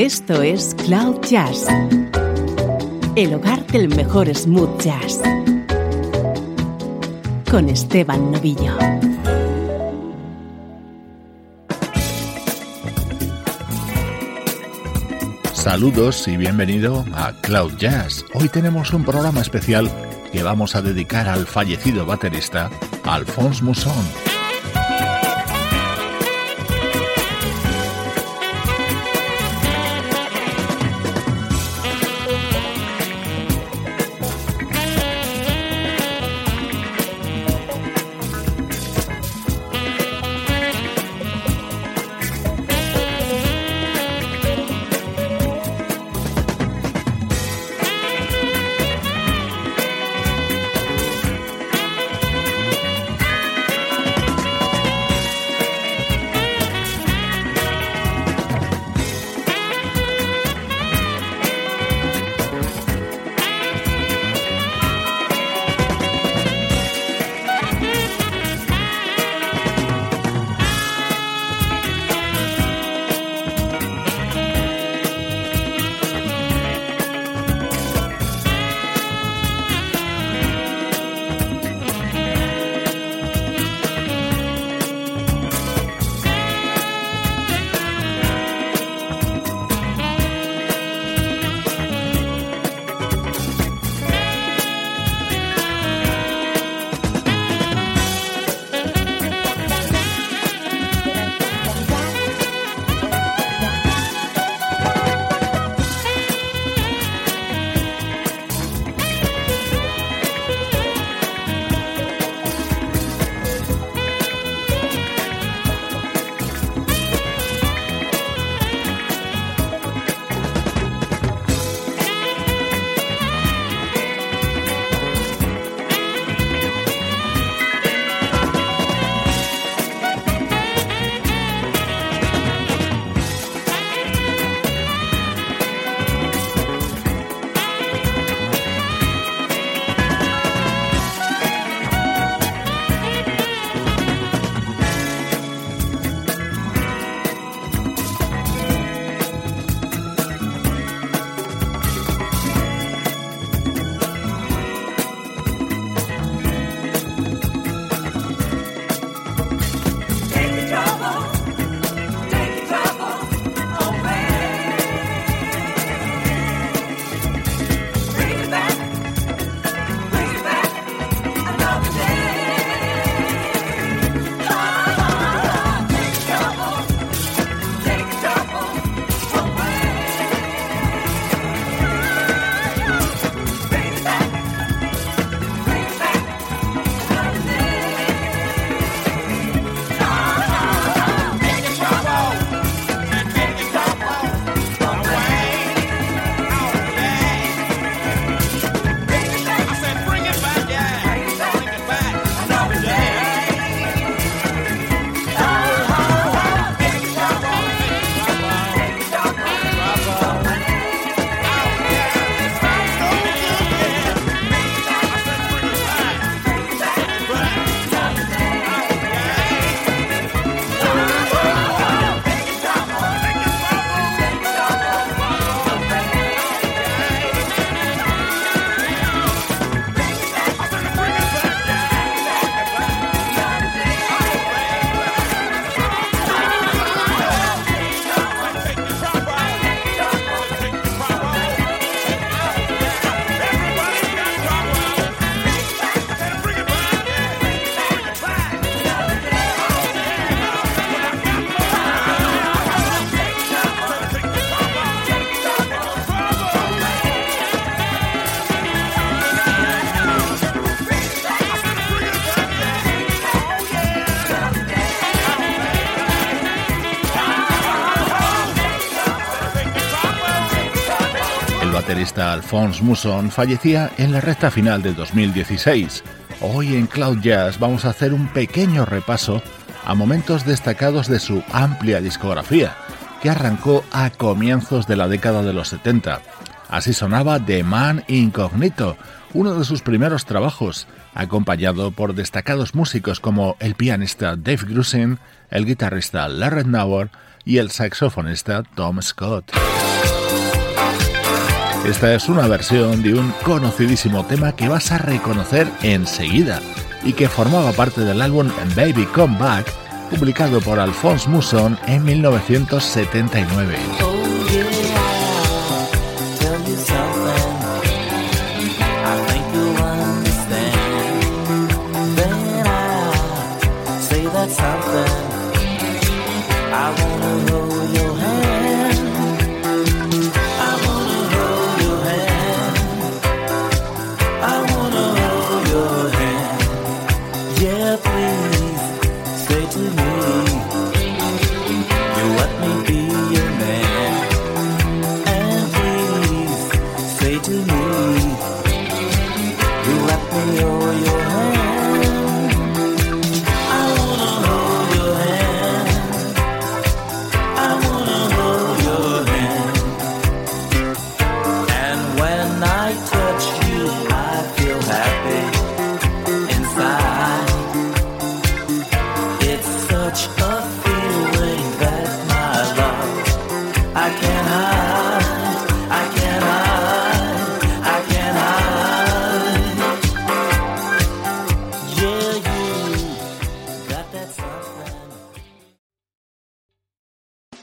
Esto es Cloud Jazz, el hogar del mejor smooth jazz, con Esteban Novillo. Saludos y bienvenido a Cloud Jazz. Hoy tenemos un programa especial que vamos a dedicar al fallecido baterista Alphonse Mousson. Alphonse Mousson fallecía en la recta final de 2016. Hoy en Cloud Jazz vamos a hacer un pequeño repaso a momentos destacados de su amplia discografía, que arrancó a comienzos de la década de los 70. Así sonaba The Man Incognito, uno de sus primeros trabajos, acompañado por destacados músicos como el pianista Dave Grusin, el guitarrista Larry Nauer y el saxofonista Tom Scott. Esta es una versión de un conocidísimo tema que vas a reconocer enseguida y que formaba parte del álbum Baby Come Back, publicado por Alphonse Mousson en 1979. say to me?